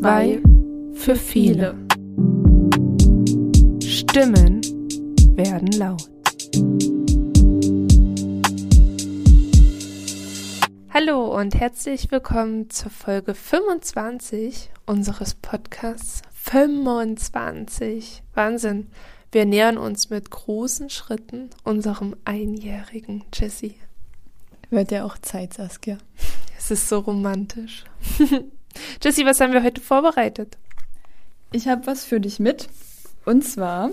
Zwei für viele. Stimmen werden laut. Hallo und herzlich willkommen zur Folge 25 unseres Podcasts. 25. Wahnsinn. Wir nähern uns mit großen Schritten unserem einjährigen Jessie. Wird ja auch Zeit, Saskia. Es ist so romantisch. Jessie, was haben wir heute vorbereitet? Ich habe was für dich mit. Und zwar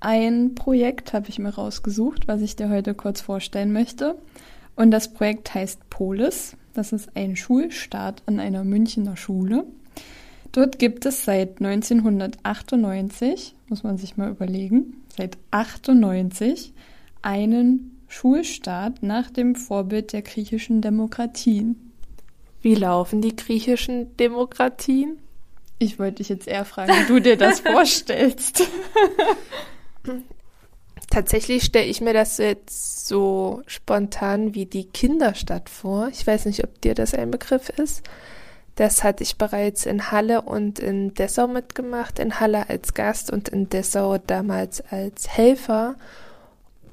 ein Projekt habe ich mir rausgesucht, was ich dir heute kurz vorstellen möchte. Und das Projekt heißt Polis. Das ist ein Schulstart an einer Münchner Schule. Dort gibt es seit 1998, muss man sich mal überlegen, seit 98 einen Schulstart nach dem Vorbild der griechischen Demokratien. Wie laufen die griechischen Demokratien? Ich wollte dich jetzt eher fragen, wie du dir das vorstellst. Tatsächlich stelle ich mir das jetzt so spontan wie die Kinderstadt vor. Ich weiß nicht, ob dir das ein Begriff ist. Das hatte ich bereits in Halle und in Dessau mitgemacht. In Halle als Gast und in Dessau damals als Helfer.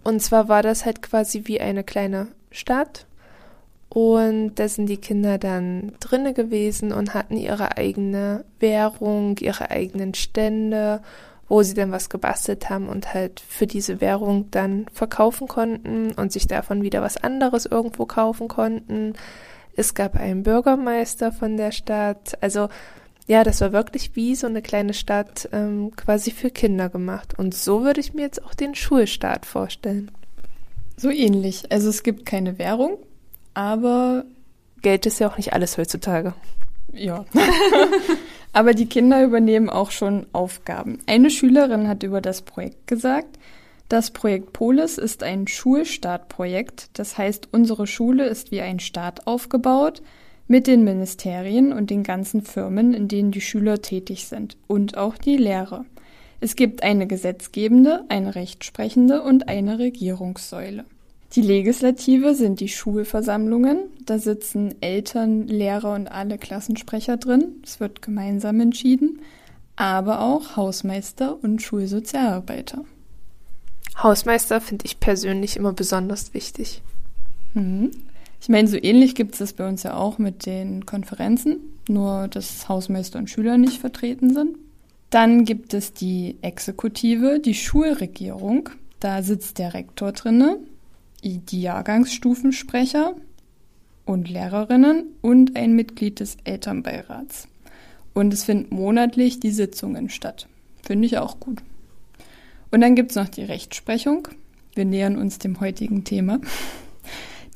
Und zwar war das halt quasi wie eine kleine Stadt und da sind die Kinder dann drinne gewesen und hatten ihre eigene Währung, ihre eigenen Stände, wo sie dann was gebastelt haben und halt für diese Währung dann verkaufen konnten und sich davon wieder was anderes irgendwo kaufen konnten. Es gab einen Bürgermeister von der Stadt. Also ja, das war wirklich wie so eine kleine Stadt ähm, quasi für Kinder gemacht. Und so würde ich mir jetzt auch den Schulstart vorstellen. So ähnlich. Also es gibt keine Währung, aber Geld ist ja auch nicht alles heutzutage. Ja. aber die Kinder übernehmen auch schon Aufgaben. Eine Schülerin hat über das Projekt gesagt, das Projekt Polis ist ein Schulstartprojekt. Das heißt, unsere Schule ist wie ein Staat aufgebaut mit den Ministerien und den ganzen Firmen, in denen die Schüler tätig sind und auch die Lehrer. Es gibt eine gesetzgebende, eine rechtsprechende und eine Regierungssäule. Die Legislative sind die Schulversammlungen. Da sitzen Eltern, Lehrer und alle Klassensprecher drin. Es wird gemeinsam entschieden. Aber auch Hausmeister und Schulsozialarbeiter. Hausmeister finde ich persönlich immer besonders wichtig. Mhm. Ich meine, so ähnlich gibt es das bei uns ja auch mit den Konferenzen, nur dass Hausmeister und Schüler nicht vertreten sind. Dann gibt es die Exekutive, die Schulregierung. Da sitzt der Rektor drinne die Jahrgangsstufensprecher und Lehrerinnen und ein Mitglied des Elternbeirats. Und es finden monatlich die Sitzungen statt. Finde ich auch gut. Und dann gibt es noch die Rechtsprechung. Wir nähern uns dem heutigen Thema.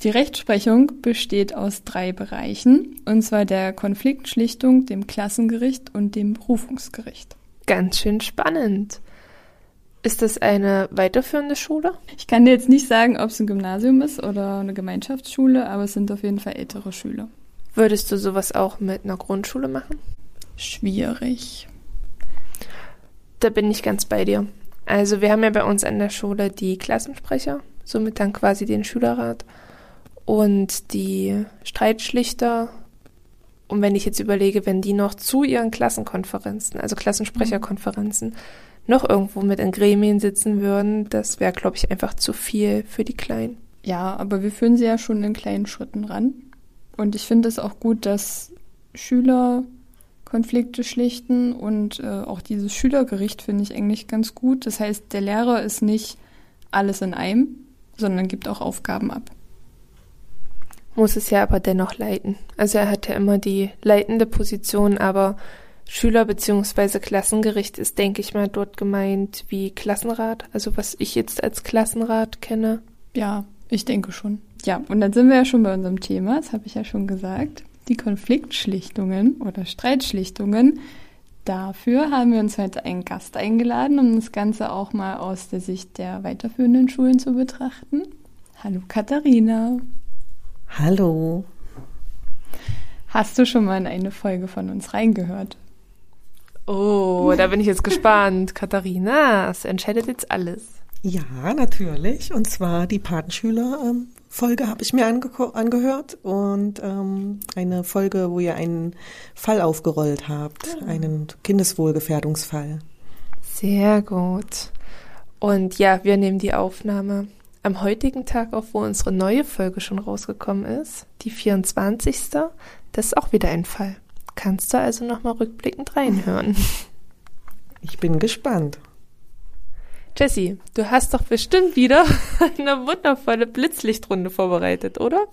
Die Rechtsprechung besteht aus drei Bereichen, und zwar der Konfliktschlichtung, dem Klassengericht und dem Berufungsgericht. Ganz schön spannend. Ist das eine weiterführende Schule? Ich kann dir jetzt nicht sagen, ob es ein Gymnasium ist oder eine Gemeinschaftsschule, aber es sind auf jeden Fall ältere Schüler. Würdest du sowas auch mit einer Grundschule machen? Schwierig. Da bin ich ganz bei dir. Also wir haben ja bei uns an der Schule die Klassensprecher, somit dann quasi den Schülerrat und die Streitschlichter. Und wenn ich jetzt überlege, wenn die noch zu ihren Klassenkonferenzen, also Klassensprecherkonferenzen, mhm noch irgendwo mit in Gremien sitzen würden, das wäre, glaube ich, einfach zu viel für die Kleinen. Ja, aber wir führen sie ja schon in kleinen Schritten ran. Und ich finde es auch gut, dass Schüler Konflikte schlichten und äh, auch dieses Schülergericht finde ich eigentlich ganz gut. Das heißt, der Lehrer ist nicht alles in einem, sondern gibt auch Aufgaben ab. Muss es ja aber dennoch leiten. Also er hat ja immer die leitende Position, aber Schüler- bzw. Klassengericht ist, denke ich mal, dort gemeint wie Klassenrat, also was ich jetzt als Klassenrat kenne. Ja, ich denke schon. Ja, und dann sind wir ja schon bei unserem Thema, das habe ich ja schon gesagt, die Konfliktschlichtungen oder Streitschlichtungen. Dafür haben wir uns heute einen Gast eingeladen, um das Ganze auch mal aus der Sicht der weiterführenden Schulen zu betrachten. Hallo Katharina. Hallo. Hast du schon mal in eine Folge von uns reingehört? Oh, da bin ich jetzt gespannt. Katharina, es entscheidet jetzt alles. Ja, natürlich. Und zwar die Patenschüler-Folge habe ich mir ange angehört und ähm, eine Folge, wo ihr einen Fall aufgerollt habt, ah. einen Kindeswohlgefährdungsfall. Sehr gut. Und ja, wir nehmen die Aufnahme am heutigen Tag auf, wo unsere neue Folge schon rausgekommen ist, die 24. Das ist auch wieder ein Fall. Kannst du also nochmal rückblickend reinhören. Ich bin gespannt. Jessie, du hast doch bestimmt wieder eine wundervolle Blitzlichtrunde vorbereitet, oder?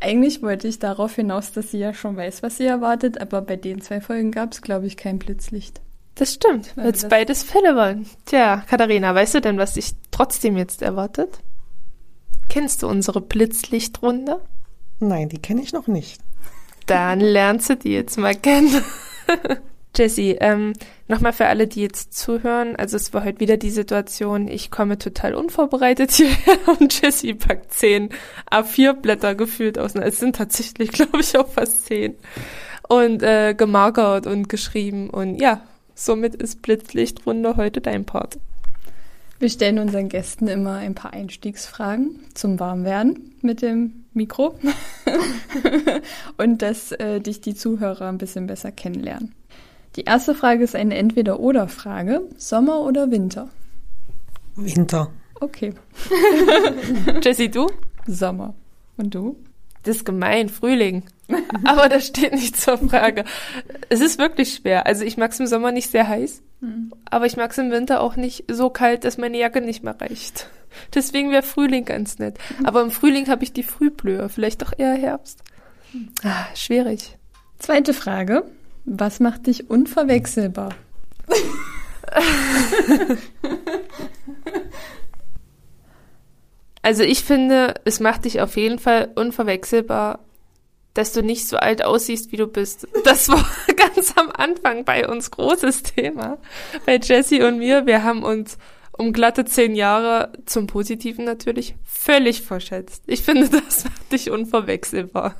Eigentlich wollte ich darauf hinaus, dass sie ja schon weiß, was sie erwartet, aber bei den zwei Folgen gab es, glaube ich, kein Blitzlicht. Das stimmt, weil es beides Fälle waren. Tja, Katharina, weißt du denn, was dich trotzdem jetzt erwartet? Kennst du unsere Blitzlichtrunde? Nein, die kenne ich noch nicht. Dann lernst du die jetzt mal kennen. Jessie, ähm, nochmal für alle, die jetzt zuhören. Also es war heute wieder die Situation, ich komme total unvorbereitet hierher und Jessie packt zehn A4-Blätter gefühlt aus. Es sind tatsächlich, glaube ich, auch fast zehn. Und äh, gemarkert und geschrieben. Und ja, somit ist Blitzlichtrunde heute dein Part. Wir stellen unseren Gästen immer ein paar Einstiegsfragen zum Warmwerden mit dem Mikro und dass äh, dich die Zuhörer ein bisschen besser kennenlernen. Die erste Frage ist eine Entweder-Oder-Frage. Sommer oder Winter? Winter. Okay. Jessie, du? Sommer. Und du? Das ist gemein, Frühling. Aber das steht nicht zur Frage. Es ist wirklich schwer. Also ich mag es im Sommer nicht sehr heiß, mhm. aber ich mag es im Winter auch nicht so kalt, dass meine Jacke nicht mehr reicht. Deswegen wäre Frühling ganz nett. Aber im Frühling habe ich die Frühblühe, vielleicht doch eher Herbst. Ah, schwierig. Zweite Frage. Was macht dich unverwechselbar? also ich finde, es macht dich auf jeden Fall unverwechselbar, dass du nicht so alt aussiehst, wie du bist. Das war ganz am Anfang bei uns großes Thema. Bei Jesse und mir, wir haben uns um glatte zehn Jahre zum Positiven natürlich völlig verschätzt. Ich finde, das macht dich unverwechselbar.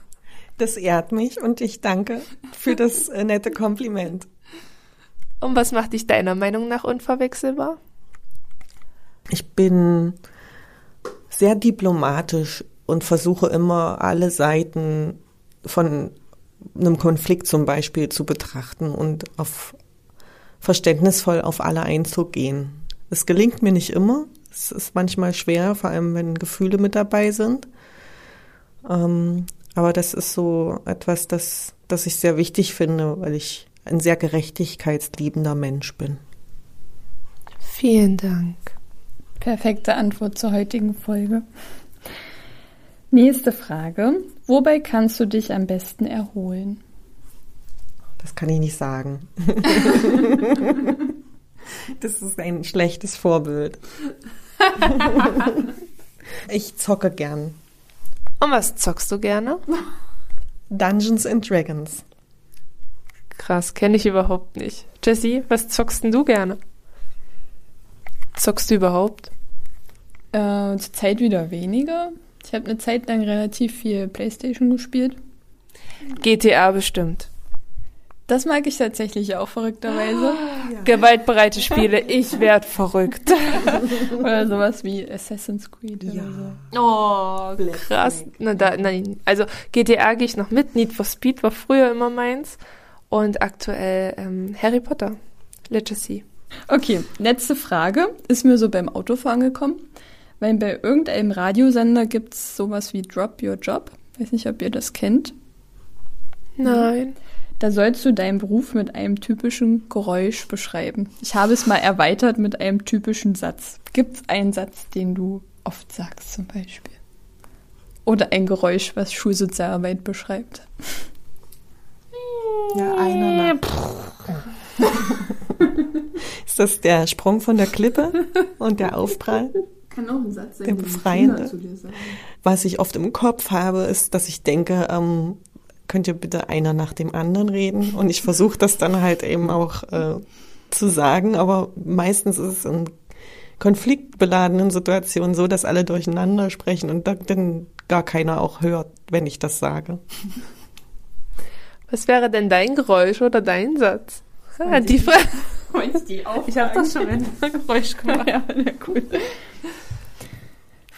Das ehrt mich und ich danke für das äh, nette Kompliment. Und was macht dich deiner Meinung nach unverwechselbar? Ich bin sehr diplomatisch und versuche immer alle Seiten von einem Konflikt zum Beispiel zu betrachten und auf verständnisvoll auf alle einzugehen. Es gelingt mir nicht immer. Es ist manchmal schwer, vor allem wenn Gefühle mit dabei sind. Ähm, aber das ist so etwas, das, das ich sehr wichtig finde, weil ich ein sehr gerechtigkeitsliebender Mensch bin. Vielen Dank. Perfekte Antwort zur heutigen Folge. Nächste Frage. Wobei kannst du dich am besten erholen? Das kann ich nicht sagen. das ist ein schlechtes Vorbild. ich zocke gern. Und was zockst du gerne? Dungeons and Dragons. Krass, kenne ich überhaupt nicht. Jessie, was zockst denn du gerne? Zockst du überhaupt? Äh, zur Zeit wieder weniger. Ich habe eine Zeit lang relativ viel Playstation gespielt. GTA bestimmt. Das mag ich tatsächlich auch verrückterweise. Ja. Gewaltbereite Spiele, ich werd verrückt. oder sowas wie Assassin's Creed ja. oder so. Oh, krass. Na, da, nein. Also GTA gehe ich noch mit. Need for Speed war früher immer meins. Und aktuell ähm, Harry Potter. Legacy. Okay, letzte Frage. Ist mir so beim Autofahren gekommen. Weil bei irgendeinem Radiosender gibt es sowas wie Drop Your Job. Weiß nicht, ob ihr das kennt. Nein. Da sollst du deinen Beruf mit einem typischen Geräusch beschreiben. Ich habe es mal erweitert mit einem typischen Satz. Gibt es einen Satz, den du oft sagst zum Beispiel? Oder ein Geräusch, was Schulsozialarbeit beschreibt? Ja, einer nach. Ist das der Sprung von der Klippe und der Aufprall? Kann auch ein Satz sein, der befreiende. Was ich oft im Kopf habe, ist, dass ich denke, ähm, könnt ihr bitte einer nach dem anderen reden? Und ich versuche das dann halt eben auch äh, zu sagen, aber meistens ist es in konfliktbeladenen Situationen so, dass alle durcheinander sprechen und dann gar keiner auch hört, wenn ich das sage. Was wäre denn dein Geräusch oder dein Satz? Ah, die Frage. Ich habe das schon ein Geräusch gemacht. Ja, ja, cool.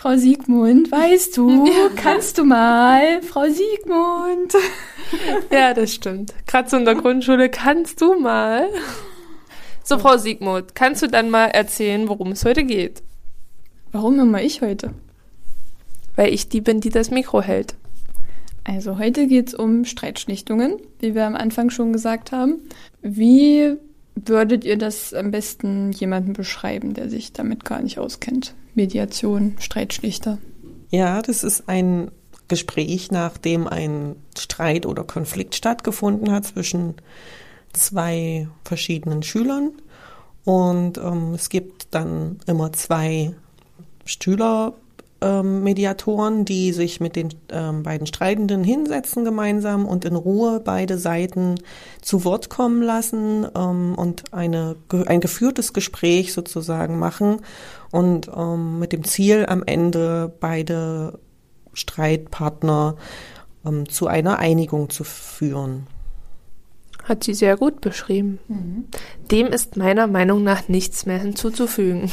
Frau Siegmund, weißt du, kannst du mal? Frau Siegmund. Ja, das stimmt. Gerade so in der Grundschule, kannst du mal? So, Frau Siegmund, kannst du dann mal erzählen, worum es heute geht? Warum immer ich heute? Weil ich die bin, die das Mikro hält. Also heute geht es um Streitschlichtungen, wie wir am Anfang schon gesagt haben. Wie würdet ihr das am besten jemandem beschreiben, der sich damit gar nicht auskennt? Mediation, Streitschlichter. Ja, das ist ein Gespräch, nachdem ein Streit oder Konflikt stattgefunden hat zwischen zwei verschiedenen Schülern. Und ähm, es gibt dann immer zwei Schüler, ähm, Mediatoren, die sich mit den ähm, beiden Streitenden hinsetzen gemeinsam und in Ruhe beide Seiten zu Wort kommen lassen ähm, und eine, ein geführtes Gespräch sozusagen machen und ähm, mit dem Ziel am Ende beide Streitpartner ähm, zu einer Einigung zu führen. Hat sie sehr gut beschrieben. Mhm. Dem ist meiner Meinung nach nichts mehr hinzuzufügen.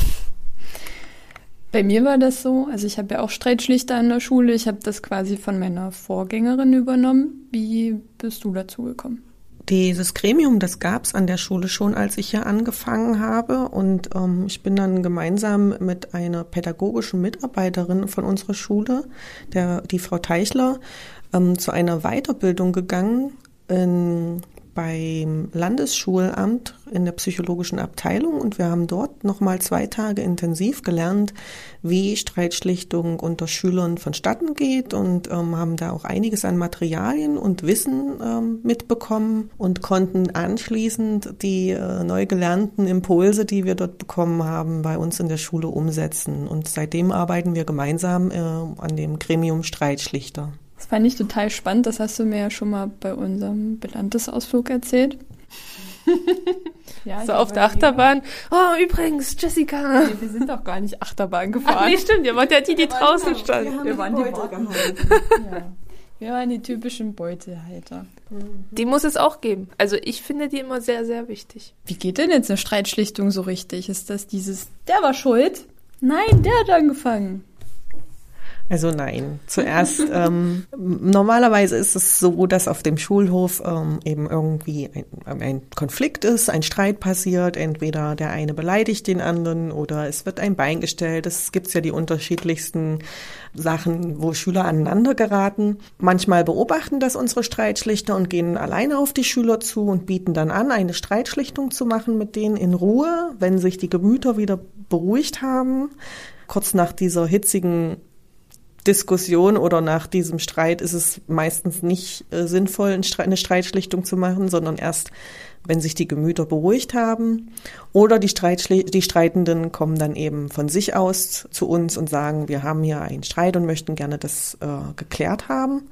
Bei mir war das so, also ich habe ja auch Streitschlichter an der Schule, ich habe das quasi von meiner Vorgängerin übernommen. Wie bist du dazu gekommen? Dieses Gremium, das gab es an der Schule schon, als ich hier angefangen habe. Und ähm, ich bin dann gemeinsam mit einer pädagogischen Mitarbeiterin von unserer Schule, der, die Frau Teichler, ähm, zu einer Weiterbildung gegangen in beim Landesschulamt in der psychologischen Abteilung und wir haben dort nochmal zwei Tage intensiv gelernt, wie Streitschlichtung unter Schülern vonstatten geht und ähm, haben da auch einiges an Materialien und Wissen ähm, mitbekommen und konnten anschließend die äh, neu gelernten Impulse, die wir dort bekommen haben, bei uns in der Schule umsetzen. Und seitdem arbeiten wir gemeinsam äh, an dem Gremium Streitschlichter. Das fand ich total spannend. Das hast du mir ja schon mal bei unserem Bilantes-Ausflug erzählt. ja, so auf der Achterbahn. Oh, übrigens, Jessica. Nee, wir sind doch gar nicht Achterbahn gefahren. Ach, nee, stimmt. Ihr wart ja die, die draußen genau, standen. Wir, wir waren die Beute ja. Wir waren die typischen Beutehalter. Die muss es auch geben. Also ich finde die immer sehr, sehr wichtig. Wie geht denn jetzt eine Streitschlichtung so richtig? Ist das dieses, der war schuld? Nein, der hat angefangen. Also nein. Zuerst, ähm, normalerweise ist es so, dass auf dem Schulhof ähm, eben irgendwie ein, ein Konflikt ist, ein Streit passiert, entweder der eine beleidigt den anderen oder es wird ein Bein gestellt. Es gibt ja die unterschiedlichsten Sachen, wo Schüler aneinander geraten. Manchmal beobachten das unsere Streitschlichter und gehen alleine auf die Schüler zu und bieten dann an, eine Streitschlichtung zu machen mit denen in Ruhe, wenn sich die Gemüter wieder beruhigt haben. Kurz nach dieser hitzigen Diskussion oder nach diesem Streit ist es meistens nicht äh, sinnvoll, eine Streitschlichtung zu machen, sondern erst, wenn sich die Gemüter beruhigt haben. Oder die, die Streitenden kommen dann eben von sich aus zu uns und sagen, wir haben hier einen Streit und möchten gerne das äh, geklärt haben.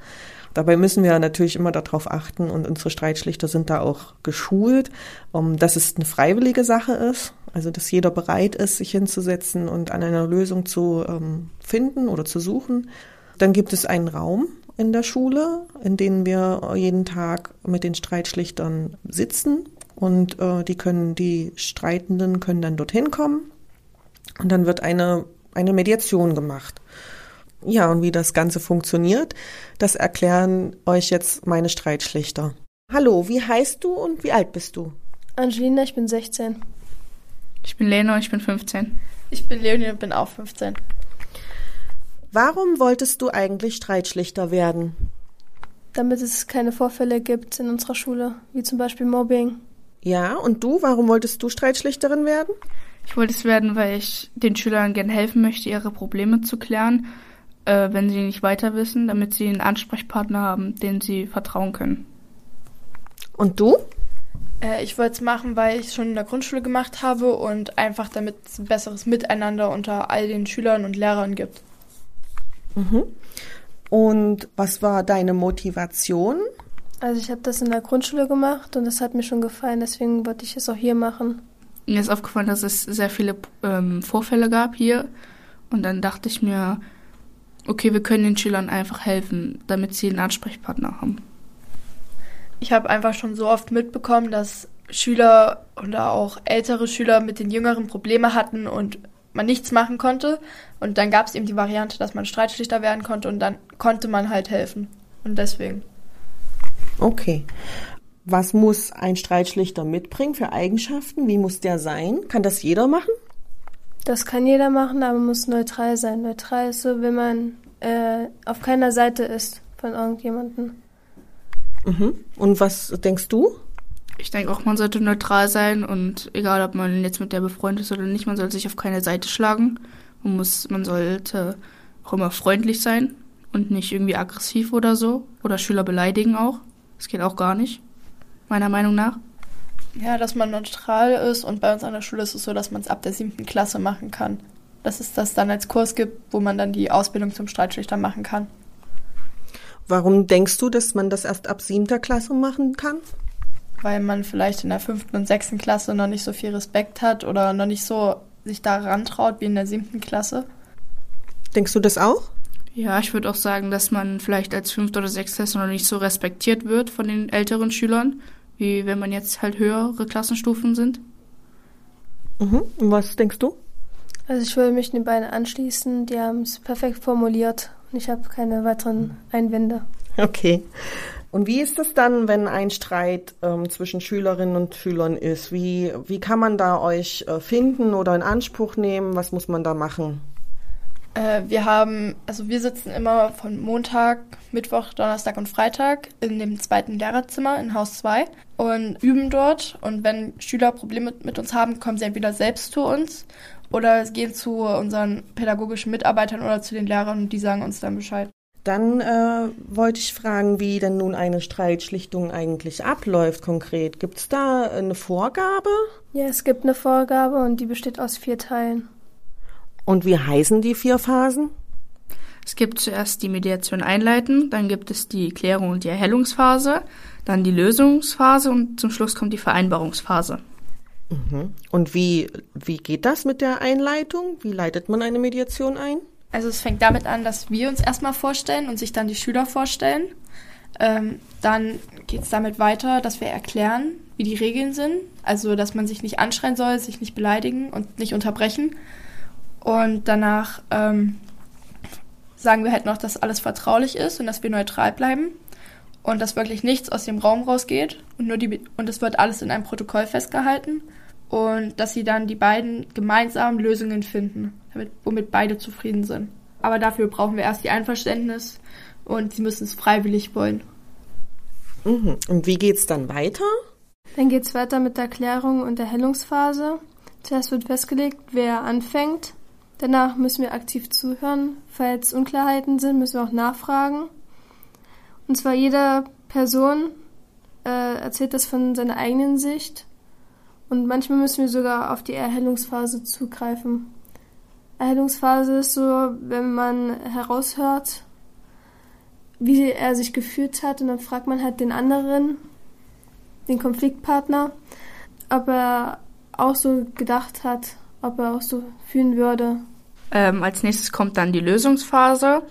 Dabei müssen wir natürlich immer darauf achten und unsere Streitschlichter sind da auch geschult, um, dass es eine freiwillige Sache ist. Also, dass jeder bereit ist, sich hinzusetzen und an einer Lösung zu ähm, finden oder zu suchen. Dann gibt es einen Raum in der Schule, in dem wir jeden Tag mit den Streitschlichtern sitzen und äh, die können, die Streitenden können dann dorthin kommen und dann wird eine, eine Mediation gemacht. Ja, und wie das Ganze funktioniert, das erklären euch jetzt meine Streitschlichter. Hallo, wie heißt du und wie alt bist du? Angelina, ich bin 16. Ich bin Lena und ich bin 15. Ich bin Leonie und bin auch 15. Warum wolltest du eigentlich Streitschlichter werden? Damit es keine Vorfälle gibt in unserer Schule, wie zum Beispiel Mobbing. Ja, und du, warum wolltest du Streitschlichterin werden? Ich wollte es werden, weil ich den Schülern gerne helfen möchte, ihre Probleme zu klären äh, wenn sie nicht weiter wissen, damit sie einen Ansprechpartner haben, den sie vertrauen können. Und du? Äh, ich wollte es machen, weil ich es schon in der Grundschule gemacht habe und einfach damit es ein besseres Miteinander unter all den Schülern und Lehrern gibt. Mhm. Und was war deine Motivation? Also ich habe das in der Grundschule gemacht und es hat mir schon gefallen, deswegen wollte ich es auch hier machen. Mir ist aufgefallen, dass es sehr viele ähm, Vorfälle gab hier und dann dachte ich mir, okay, wir können den Schülern einfach helfen, damit sie einen Ansprechpartner haben. Ich habe einfach schon so oft mitbekommen, dass Schüler oder auch ältere Schüler mit den Jüngeren Probleme hatten und man nichts machen konnte. Und dann gab es eben die Variante, dass man Streitschlichter werden konnte und dann konnte man halt helfen. Und deswegen. Okay. Was muss ein Streitschlichter mitbringen für Eigenschaften? Wie muss der sein? Kann das jeder machen? Das kann jeder machen, aber muss neutral sein. Neutral ist so, wenn man äh, auf keiner Seite ist von irgendjemandem. Mhm. Und was denkst du? Ich denke auch, man sollte neutral sein und egal, ob man jetzt mit der befreundet ist oder nicht, man sollte sich auf keine Seite schlagen. Man muss, man sollte auch immer freundlich sein und nicht irgendwie aggressiv oder so oder Schüler beleidigen auch. Das geht auch gar nicht meiner Meinung nach. Ja, dass man neutral ist und bei uns an der Schule ist es so, dass man es ab der siebten Klasse machen kann. Dass es das dann als Kurs gibt, wo man dann die Ausbildung zum Streitschlichter machen kann. Warum denkst du, dass man das erst ab siebter Klasse machen kann? Weil man vielleicht in der fünften und sechsten Klasse noch nicht so viel Respekt hat oder noch nicht so sich daran traut wie in der siebten Klasse. Denkst du das auch? Ja, ich würde auch sagen, dass man vielleicht als fünfte oder sechste Klasse noch nicht so respektiert wird von den älteren Schülern wie wenn man jetzt halt höhere Klassenstufen sind. Mhm. Und was denkst du? Also ich würde mich den beiden anschließen. Die haben es perfekt formuliert und ich habe keine weiteren Einwände. Okay. Und wie ist es dann, wenn ein Streit ähm, zwischen Schülerinnen und Schülern ist? Wie, wie kann man da euch äh, finden oder in Anspruch nehmen? Was muss man da machen? Äh, wir haben, also wir sitzen immer von Montag, Mittwoch, Donnerstag und Freitag in dem zweiten Lehrerzimmer in Haus 2 und üben dort. Und wenn Schüler Probleme mit uns haben, kommen sie entweder selbst zu uns oder gehen zu unseren pädagogischen Mitarbeitern oder zu den Lehrern und die sagen uns dann Bescheid. Dann äh, wollte ich fragen, wie denn nun eine Streitschlichtung eigentlich abläuft konkret. Gibt es da eine Vorgabe? Ja, es gibt eine Vorgabe und die besteht aus vier Teilen. Und wie heißen die vier Phasen? Es gibt zuerst die Mediation einleiten, dann gibt es die Klärung und die Erhellungsphase, dann die Lösungsphase und zum Schluss kommt die Vereinbarungsphase. Mhm. Und wie, wie geht das mit der Einleitung? Wie leitet man eine Mediation ein? Also es fängt damit an, dass wir uns erstmal vorstellen und sich dann die Schüler vorstellen. Ähm, dann geht es damit weiter, dass wir erklären, wie die Regeln sind. Also dass man sich nicht anschreien soll, sich nicht beleidigen und nicht unterbrechen. Und danach ähm, sagen wir halt noch, dass alles vertraulich ist und dass wir neutral bleiben und dass wirklich nichts aus dem Raum rausgeht und nur die und es wird alles in einem Protokoll festgehalten und dass sie dann die beiden gemeinsam Lösungen finden, damit, womit beide zufrieden sind. Aber dafür brauchen wir erst die Einverständnis und sie müssen es freiwillig wollen. Mhm. Und wie geht's dann weiter? Dann geht's weiter mit der Klärung und der Hellungsphase. Zuerst wird festgelegt, wer anfängt Danach müssen wir aktiv zuhören. Falls Unklarheiten sind, müssen wir auch nachfragen. Und zwar jede Person äh, erzählt das von seiner eigenen Sicht. Und manchmal müssen wir sogar auf die Erhellungsphase zugreifen. Erhellungsphase ist so, wenn man heraushört, wie er sich gefühlt hat, und dann fragt man halt den anderen, den Konfliktpartner, ob er auch so gedacht hat ob er auch so fühlen würde. Ähm, als nächstes kommt dann die Lösungsphase.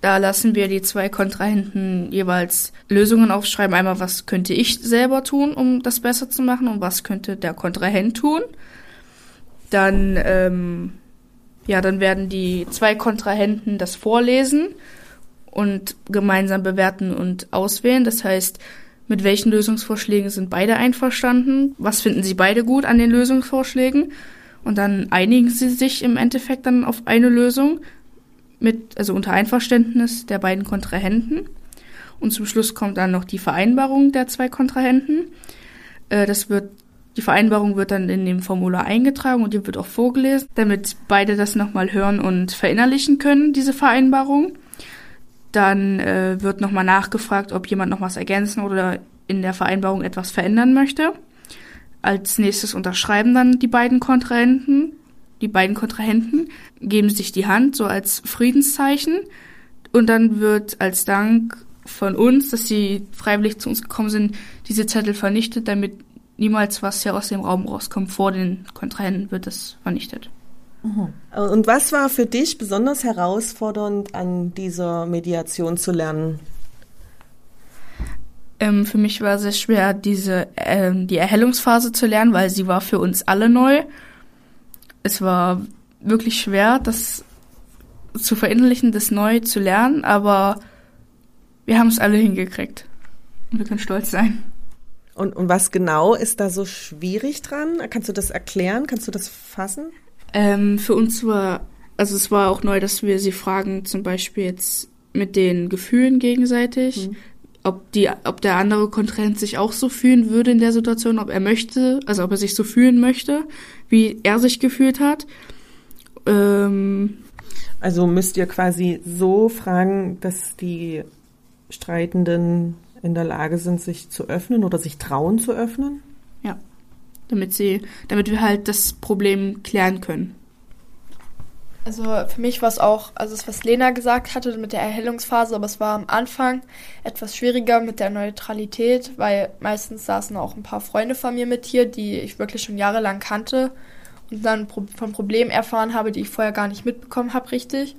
Da lassen wir die zwei Kontrahenten jeweils Lösungen aufschreiben. Einmal, was könnte ich selber tun, um das besser zu machen und was könnte der Kontrahent tun. Dann, ähm, ja, dann werden die zwei Kontrahenten das vorlesen und gemeinsam bewerten und auswählen. Das heißt, mit welchen Lösungsvorschlägen sind beide einverstanden? Was finden sie beide gut an den Lösungsvorschlägen? Und dann einigen sie sich im Endeffekt dann auf eine Lösung mit, also unter Einverständnis der beiden Kontrahenten. Und zum Schluss kommt dann noch die Vereinbarung der zwei Kontrahenten. Äh, das wird, die Vereinbarung wird dann in dem Formular eingetragen und die wird auch vorgelesen, damit beide das nochmal hören und verinnerlichen können, diese Vereinbarung. Dann äh, wird nochmal nachgefragt, ob jemand noch was ergänzen oder in der Vereinbarung etwas verändern möchte. Als nächstes unterschreiben dann die beiden Kontrahenten. Die beiden Kontrahenten geben sich die Hand, so als Friedenszeichen. Und dann wird als Dank von uns, dass sie freiwillig zu uns gekommen sind, diese Zettel vernichtet, damit niemals was hier aus dem Raum rauskommt. Vor den Kontrahenten wird das vernichtet. Mhm. Und was war für dich besonders herausfordernd an dieser Mediation zu lernen? Ähm, für mich war es sehr schwer, diese ähm, die Erhellungsphase zu lernen, weil sie war für uns alle neu. Es war wirklich schwer, das zu verinnerlichen, das neu zu lernen, aber wir haben es alle hingekriegt. Und wir können stolz sein. Und, und was genau ist da so schwierig dran? Kannst du das erklären? Kannst du das fassen? Ähm, für uns war, also es war auch neu, dass wir sie fragen, zum Beispiel jetzt mit den Gefühlen gegenseitig, mhm. Ob die, ob der andere Kontrahent sich auch so fühlen würde in der Situation, ob er möchte, also ob er sich so fühlen möchte, wie er sich gefühlt hat. Ähm, also müsst ihr quasi so fragen, dass die Streitenden in der Lage sind, sich zu öffnen oder sich trauen zu öffnen? Ja. Damit sie, damit wir halt das Problem klären können. Also für mich war es auch, also es was Lena gesagt hatte mit der Erhellungsphase, aber es war am Anfang etwas schwieriger mit der Neutralität, weil meistens saßen auch ein paar Freunde von mir mit hier, die ich wirklich schon jahrelang kannte und dann von Problemen erfahren habe, die ich vorher gar nicht mitbekommen habe, richtig.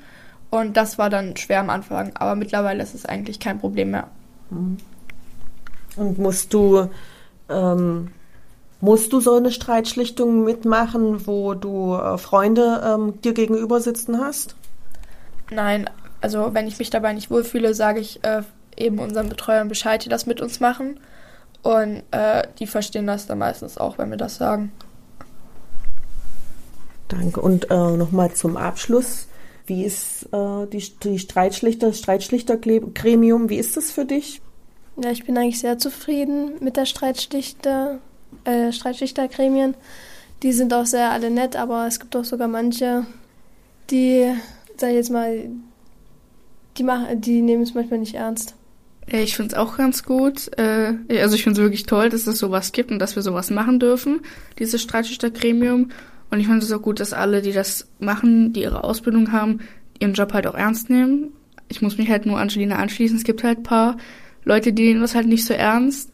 Und das war dann schwer am Anfang, aber mittlerweile ist es eigentlich kein Problem mehr. Mhm. Und musst du, ähm, musst du so eine Streitschlichtung mitmachen, wo du äh, Freunde ähm, dir gegenüber sitzen hast? Nein, also wenn ich mich dabei nicht wohlfühle, sage ich äh, eben unseren Betreuern Bescheid, die das mit uns machen. Und äh, die verstehen das dann meistens auch, wenn wir das sagen. Danke. Und äh, nochmal zum Abschluss. Wie ist äh, die, die Streitschlichter, Streitschlichtergremium, wie ist das für dich? Ja, ich bin eigentlich sehr zufrieden mit der Streitschlichter, äh, Streitschlichtergremien. Die sind auch sehr alle nett, aber es gibt auch sogar manche, die, sag ich jetzt mal, die, die nehmen es manchmal nicht ernst. Ich finde es auch ganz gut. Äh, also ich finde es wirklich toll, dass es sowas gibt und dass wir sowas machen dürfen, dieses Streitschlichtergremium. Und ich finde es auch gut, dass alle, die das machen, die ihre Ausbildung haben, ihren Job halt auch ernst nehmen. Ich muss mich halt nur Angelina anschließen. Es gibt halt ein paar Leute, die nehmen das halt nicht so ernst.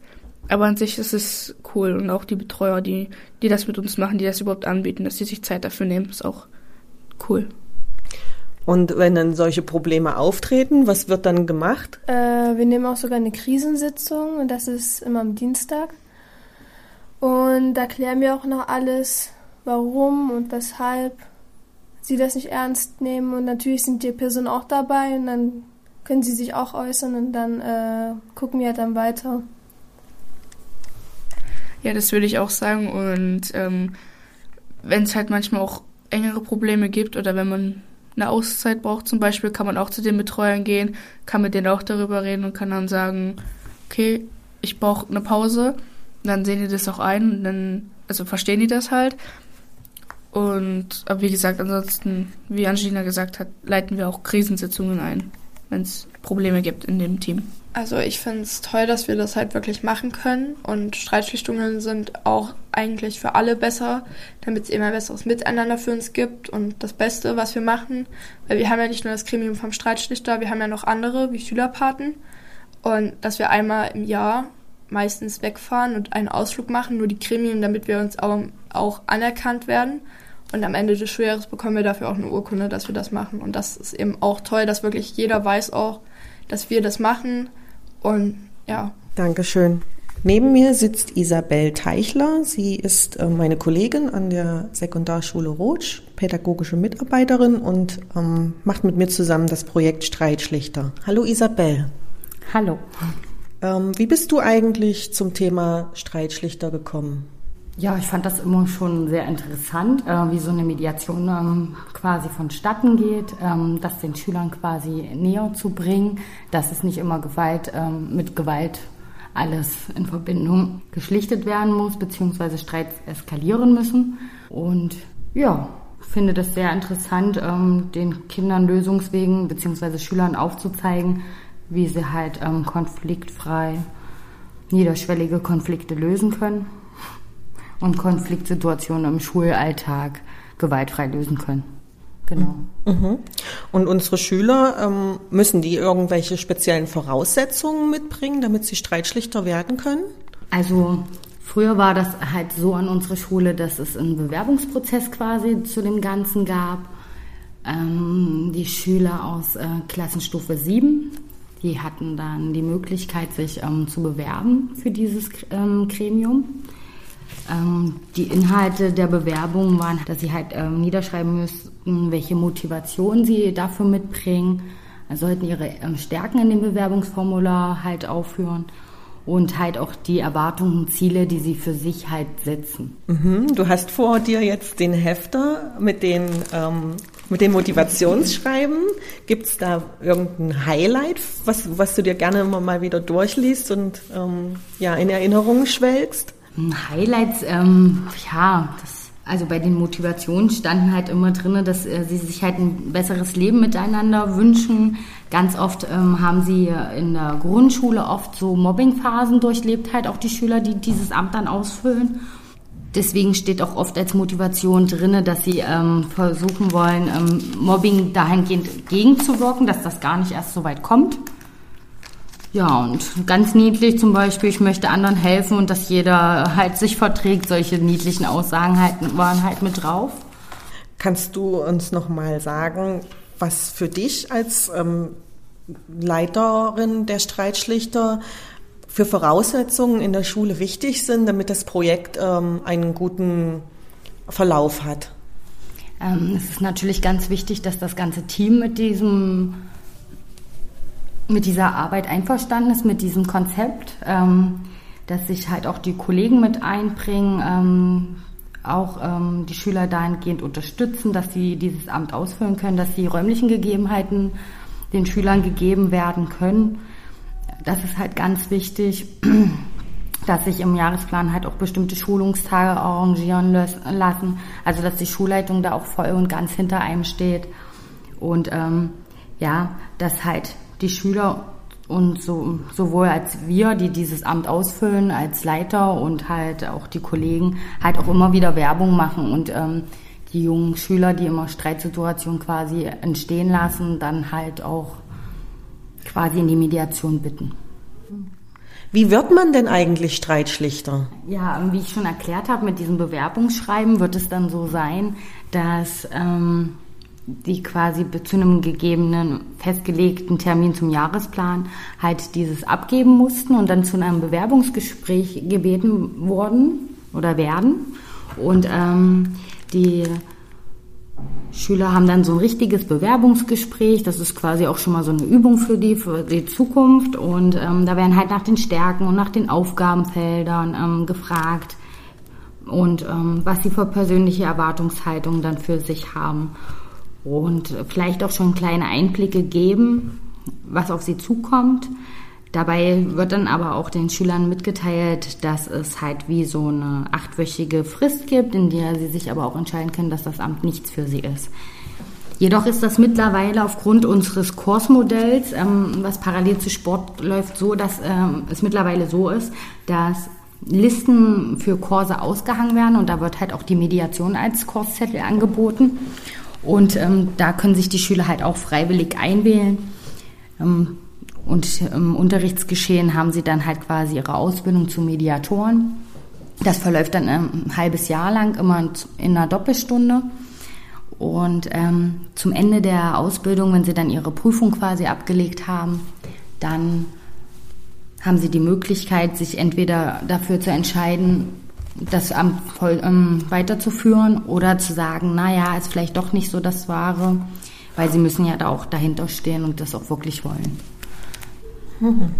Aber an sich ist es cool. Und auch die Betreuer, die, die das mit uns machen, die das überhaupt anbieten, dass sie sich Zeit dafür nehmen, ist auch cool. Und wenn dann solche Probleme auftreten, was wird dann gemacht? Äh, wir nehmen auch sogar eine Krisensitzung und das ist immer am Dienstag. Und da klären wir auch noch alles, warum und weshalb sie das nicht ernst nehmen. Und natürlich sind die Personen auch dabei und dann können sie sich auch äußern und dann äh, gucken wir dann weiter. Ja, das würde ich auch sagen. Und ähm, wenn es halt manchmal auch engere Probleme gibt oder wenn man eine Auszeit braucht zum Beispiel, kann man auch zu den Betreuern gehen, kann mit denen auch darüber reden und kann dann sagen, okay, ich brauche eine Pause. Und dann sehen die das auch ein und dann, also verstehen die das halt. Und aber wie gesagt, ansonsten, wie Angelina gesagt hat, leiten wir auch Krisensitzungen ein, wenn es Probleme gibt in dem Team. Also ich finde es toll, dass wir das halt wirklich machen können und Streitschlichtungen sind auch eigentlich für alle besser, damit es immer besseres Miteinander für uns gibt und das Beste, was wir machen, weil wir haben ja nicht nur das Gremium vom Streitschlichter, wir haben ja noch andere wie Schülerpaten und dass wir einmal im Jahr meistens wegfahren und einen Ausflug machen, nur die Gremien, damit wir uns auch, auch anerkannt werden und am Ende des Schuljahres bekommen wir dafür auch eine Urkunde, dass wir das machen. Und das ist eben auch toll, dass wirklich jeder weiß auch, dass wir das machen. Und ja. Dankeschön. Neben mir sitzt Isabel Teichler. Sie ist äh, meine Kollegin an der Sekundarschule Rotsch, pädagogische Mitarbeiterin und ähm, macht mit mir zusammen das Projekt Streitschlichter. Hallo Isabel. Hallo. Ähm, wie bist du eigentlich zum Thema Streitschlichter gekommen? Ja, ich fand das immer schon sehr interessant, äh, wie so eine Mediation ähm, quasi vonstatten geht, ähm, das den Schülern quasi näher zu bringen, dass es nicht immer Gewalt ähm, mit Gewalt alles in Verbindung geschlichtet werden muss, beziehungsweise Streits eskalieren müssen. Und ja, finde das sehr interessant, ähm, den Kindern Lösungswegen beziehungsweise Schülern aufzuzeigen, wie sie halt ähm, konfliktfrei niederschwellige Konflikte lösen können und Konfliktsituationen im Schulalltag gewaltfrei lösen können. Genau. Mhm. Und unsere Schüler, ähm, müssen die irgendwelche speziellen Voraussetzungen mitbringen, damit sie Streitschlichter werden können? Also früher war das halt so an unserer Schule, dass es einen Bewerbungsprozess quasi zu dem Ganzen gab. Ähm, die Schüler aus äh, Klassenstufe 7, die hatten dann die Möglichkeit, sich ähm, zu bewerben für dieses ähm, Gremium. Ähm, die Inhalte der Bewerbung waren, dass sie halt ähm, niederschreiben müssten, welche Motivation sie dafür mitbringen. Also sollten ihre ähm, Stärken in dem Bewerbungsformular halt aufführen und halt auch die Erwartungen Ziele, die sie für sich halt setzen. Mhm, du hast vor dir jetzt den Hefter mit den, ähm, mit den Motivationsschreiben. Gibt es da irgendein Highlight, was, was du dir gerne immer mal wieder durchliest und ähm, ja, in Erinnerung schwelgst? Highlights, ähm, ja, das also bei den Motivationen standen halt immer drin, dass äh, sie sich halt ein besseres Leben miteinander wünschen. Ganz oft ähm, haben sie in der Grundschule oft so Mobbingphasen durchlebt, halt auch die Schüler, die dieses Amt dann ausfüllen. Deswegen steht auch oft als Motivation drin, dass sie ähm, versuchen wollen, ähm, Mobbing dahingehend gegenzuwirken, dass das gar nicht erst so weit kommt. Ja, und ganz niedlich zum Beispiel, ich möchte anderen helfen und dass jeder halt sich verträgt. Solche niedlichen Aussagen halt, waren halt mit drauf. Kannst du uns noch mal sagen, was für dich als ähm, Leiterin der Streitschlichter für Voraussetzungen in der Schule wichtig sind, damit das Projekt ähm, einen guten Verlauf hat? Ähm, es ist natürlich ganz wichtig, dass das ganze Team mit diesem mit dieser Arbeit einverstanden ist, mit diesem Konzept, ähm, dass sich halt auch die Kollegen mit einbringen, ähm, auch ähm, die Schüler dahingehend unterstützen, dass sie dieses Amt ausfüllen können, dass die räumlichen Gegebenheiten den Schülern gegeben werden können. Das ist halt ganz wichtig, dass sich im Jahresplan halt auch bestimmte Schulungstage arrangieren lassen, also dass die Schulleitung da auch voll und ganz hinter einem steht und ähm, ja, dass halt die Schüler und so, sowohl als wir, die dieses Amt ausfüllen, als Leiter und halt auch die Kollegen, halt auch immer wieder Werbung machen und ähm, die jungen Schüler, die immer Streitsituationen quasi entstehen lassen, dann halt auch quasi in die Mediation bitten. Wie wird man denn eigentlich Streitschlichter? Ja, wie ich schon erklärt habe, mit diesem Bewerbungsschreiben wird es dann so sein, dass ähm, die quasi zu einem gegebenen, festgelegten Termin zum Jahresplan halt dieses abgeben mussten und dann zu einem Bewerbungsgespräch gebeten wurden oder werden. Und ähm, die Schüler haben dann so ein richtiges Bewerbungsgespräch. Das ist quasi auch schon mal so eine Übung für die, für die Zukunft. Und ähm, da werden halt nach den Stärken und nach den Aufgabenfeldern ähm, gefragt und ähm, was sie für persönliche Erwartungshaltungen dann für sich haben und vielleicht auch schon kleine Einblicke geben, was auf sie zukommt. Dabei wird dann aber auch den Schülern mitgeteilt, dass es halt wie so eine achtwöchige Frist gibt, in der sie sich aber auch entscheiden können, dass das Amt nichts für sie ist. Jedoch ist das mittlerweile aufgrund unseres Kursmodells, ähm, was parallel zu Sport läuft, so, dass ähm, es mittlerweile so ist, dass Listen für Kurse ausgehangen werden und da wird halt auch die Mediation als Kurszettel angeboten. Und ähm, da können sich die Schüler halt auch freiwillig einwählen. Ähm, und im Unterrichtsgeschehen haben sie dann halt quasi ihre Ausbildung zu Mediatoren. Das verläuft dann ein halbes Jahr lang, immer in einer Doppelstunde. Und ähm, zum Ende der Ausbildung, wenn sie dann ihre Prüfung quasi abgelegt haben, dann haben sie die Möglichkeit, sich entweder dafür zu entscheiden, das Amt voll, ähm, weiterzuführen oder zu sagen, naja, ist vielleicht doch nicht so das Wahre, weil sie müssen ja da auch dahinter stehen und das auch wirklich wollen. Mhm.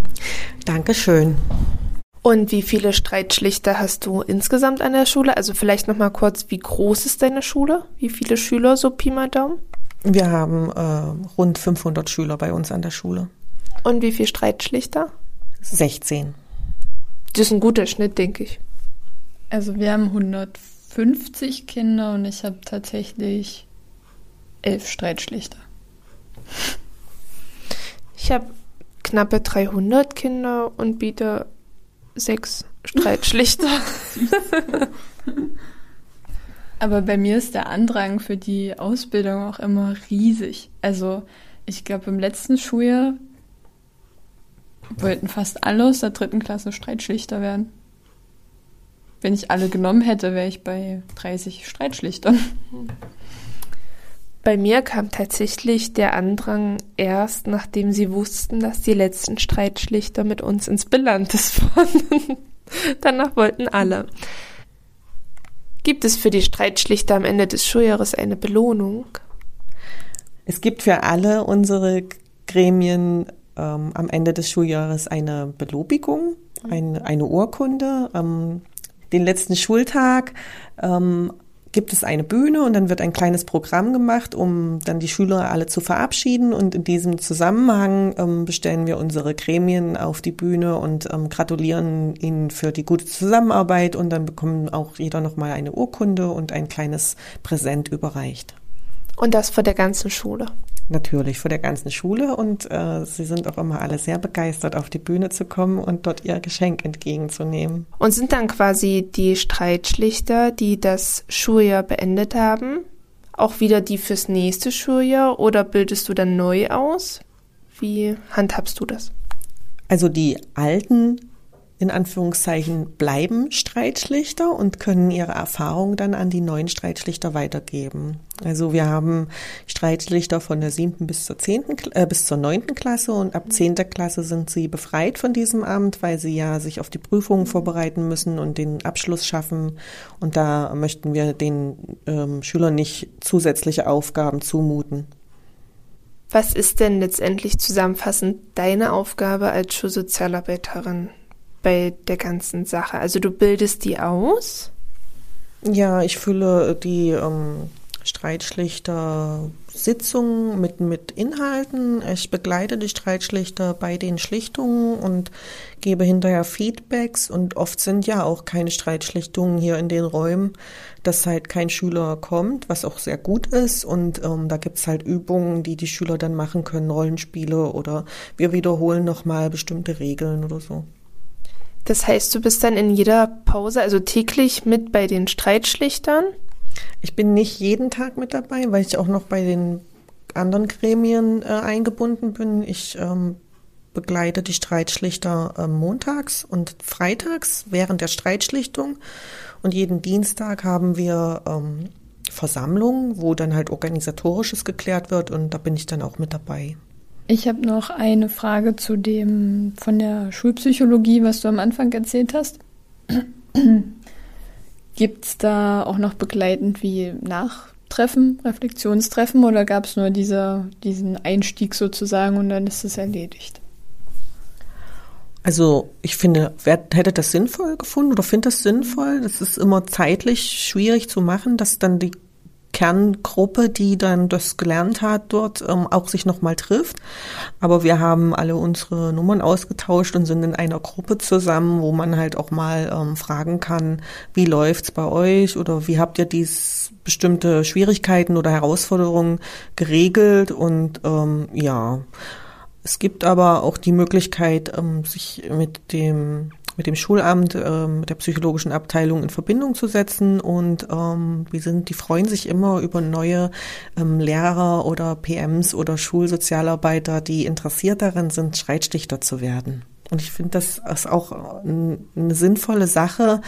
Dankeschön. Und wie viele Streitschlichter hast du insgesamt an der Schule? Also vielleicht noch mal kurz, wie groß ist deine Schule? Wie viele Schüler, so Pi mal Daumen? Wir haben äh, rund 500 Schüler bei uns an der Schule. Und wie viele Streitschlichter? 16. Das ist ein guter Schnitt, denke ich. Also wir haben 150 Kinder und ich habe tatsächlich elf Streitschlichter. Ich habe knappe 300 Kinder und biete sechs Streitschlichter. Aber bei mir ist der Andrang für die Ausbildung auch immer riesig. Also ich glaube, im letzten Schuljahr wollten fast alle aus der dritten Klasse Streitschlichter werden. Wenn ich alle genommen hätte, wäre ich bei 30 Streitschlichtern. Bei mir kam tatsächlich der Andrang erst, nachdem sie wussten, dass die letzten Streitschlichter mit uns ins Belandes fahren. Danach wollten alle. Gibt es für die Streitschlichter am Ende des Schuljahres eine Belohnung? Es gibt für alle unsere Gremien ähm, am Ende des Schuljahres eine Belobigung, ein, eine Urkunde. Ähm, den letzten Schultag ähm, gibt es eine Bühne und dann wird ein kleines Programm gemacht, um dann die Schüler alle zu verabschieden. Und in diesem Zusammenhang ähm, bestellen wir unsere Gremien auf die Bühne und ähm, gratulieren ihnen für die gute Zusammenarbeit. Und dann bekommen auch jeder nochmal eine Urkunde und ein kleines Präsent überreicht. Und das vor der ganzen Schule? Natürlich vor der ganzen Schule und äh, sie sind auch immer alle sehr begeistert, auf die Bühne zu kommen und dort ihr Geschenk entgegenzunehmen. Und sind dann quasi die Streitschlichter, die das Schuljahr beendet haben, auch wieder die fürs nächste Schuljahr oder bildest du dann neu aus? Wie handhabst du das? Also die alten in Anführungszeichen bleiben Streitschlichter und können ihre Erfahrung dann an die neuen Streitschlichter weitergeben. Also wir haben Streitschlichter von der siebten bis zur zehnten, äh, bis zur neunten Klasse und ab zehnter Klasse sind sie befreit von diesem Amt, weil sie ja sich auf die Prüfungen vorbereiten müssen und den Abschluss schaffen. Und da möchten wir den ähm, Schülern nicht zusätzliche Aufgaben zumuten. Was ist denn letztendlich zusammenfassend deine Aufgabe als Schulsozialarbeiterin? Bei der ganzen Sache? Also du bildest die aus? Ja, ich fülle die ähm, Streitschlichter Sitzungen mit, mit Inhalten. Ich begleite die Streitschlichter bei den Schlichtungen und gebe hinterher Feedbacks. Und oft sind ja auch keine Streitschlichtungen hier in den Räumen, dass halt kein Schüler kommt, was auch sehr gut ist. Und ähm, da gibt's halt Übungen, die die Schüler dann machen können, Rollenspiele oder wir wiederholen nochmal bestimmte Regeln oder so. Das heißt, du bist dann in jeder Pause, also täglich mit bei den Streitschlichtern? Ich bin nicht jeden Tag mit dabei, weil ich auch noch bei den anderen Gremien äh, eingebunden bin. Ich ähm, begleite die Streitschlichter äh, montags und freitags während der Streitschlichtung. Und jeden Dienstag haben wir ähm, Versammlungen, wo dann halt organisatorisches geklärt wird und da bin ich dann auch mit dabei. Ich habe noch eine Frage zu dem von der Schulpsychologie, was du am Anfang erzählt hast. Gibt es da auch noch begleitend wie Nachtreffen, Reflexionstreffen oder gab es nur dieser, diesen Einstieg sozusagen und dann ist es erledigt? Also ich finde, wer hätte das sinnvoll gefunden oder findet das sinnvoll? Das ist immer zeitlich schwierig zu machen, dass dann die Kerngruppe, die dann das gelernt hat, dort ähm, auch sich nochmal trifft. Aber wir haben alle unsere Nummern ausgetauscht und sind in einer Gruppe zusammen, wo man halt auch mal ähm, fragen kann, wie läuft's bei euch oder wie habt ihr dies bestimmte Schwierigkeiten oder Herausforderungen geregelt und ähm, ja. Es gibt aber auch die Möglichkeit, ähm, sich mit dem mit dem Schulamt, äh, mit der psychologischen Abteilung in Verbindung zu setzen und ähm, wir sind, die freuen sich immer über neue ähm, Lehrer oder PMs oder Schulsozialarbeiter, die interessiert darin sind, Streitstichter zu werden. Und ich finde, das ist auch eine sinnvolle Sache,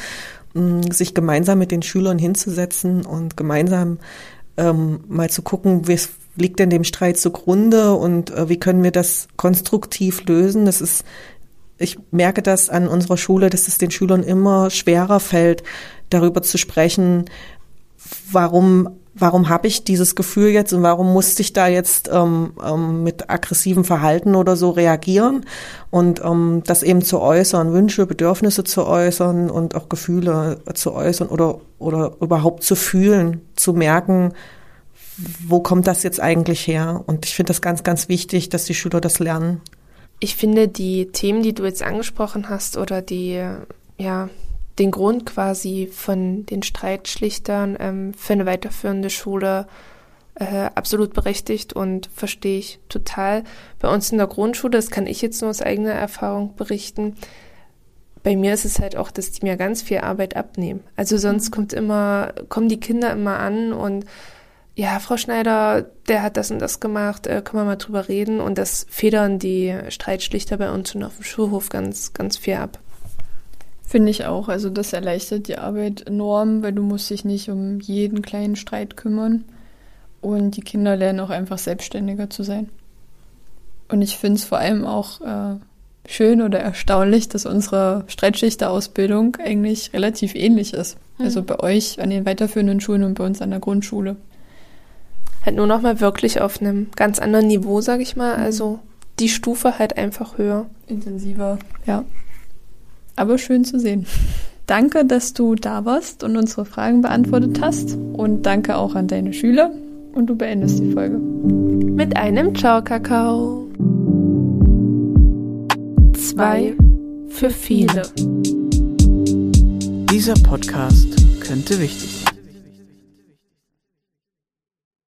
sich gemeinsam mit den Schülern hinzusetzen und gemeinsam ähm, mal zu gucken, wie liegt denn dem Streit zugrunde und äh, wie können wir das konstruktiv lösen. Das ist ich merke das an unserer Schule, dass es den Schülern immer schwerer fällt, darüber zu sprechen, warum warum habe ich dieses Gefühl jetzt und warum musste ich da jetzt ähm, ähm, mit aggressivem Verhalten oder so reagieren und ähm, das eben zu äußern, Wünsche, Bedürfnisse zu äußern und auch Gefühle zu äußern oder oder überhaupt zu fühlen, zu merken, wo kommt das jetzt eigentlich her? Und ich finde das ganz, ganz wichtig, dass die Schüler das lernen. Ich finde die Themen, die du jetzt angesprochen hast oder die, ja, den Grund quasi von den Streitschlichtern ähm, für eine weiterführende Schule äh, absolut berechtigt und verstehe ich total. Bei uns in der Grundschule, das kann ich jetzt nur aus eigener Erfahrung berichten, bei mir ist es halt auch, dass die mir ganz viel Arbeit abnehmen. Also sonst mhm. kommt immer, kommen die Kinder immer an und ja, Frau Schneider, der hat das und das gemacht, äh, können wir mal drüber reden. Und das federn die Streitschlichter bei uns schon auf dem Schulhof ganz, ganz viel ab. Finde ich auch. Also das erleichtert die Arbeit enorm, weil du musst dich nicht um jeden kleinen Streit kümmern. Und die Kinder lernen auch einfach selbstständiger zu sein. Und ich finde es vor allem auch äh, schön oder erstaunlich, dass unsere Streitschichterausbildung eigentlich relativ ähnlich ist. Mhm. Also bei euch an den weiterführenden Schulen und bei uns an der Grundschule. Halt nur noch mal wirklich auf einem ganz anderen Niveau, sag ich mal. Mhm. Also die Stufe halt einfach höher. Intensiver, ja. Aber schön zu sehen. Danke, dass du da warst und unsere Fragen beantwortet hast. Und danke auch an deine Schüler. Und du beendest die Folge. Mit einem Ciao Kakao. Zwei für viele. Dieser Podcast könnte wichtig sein.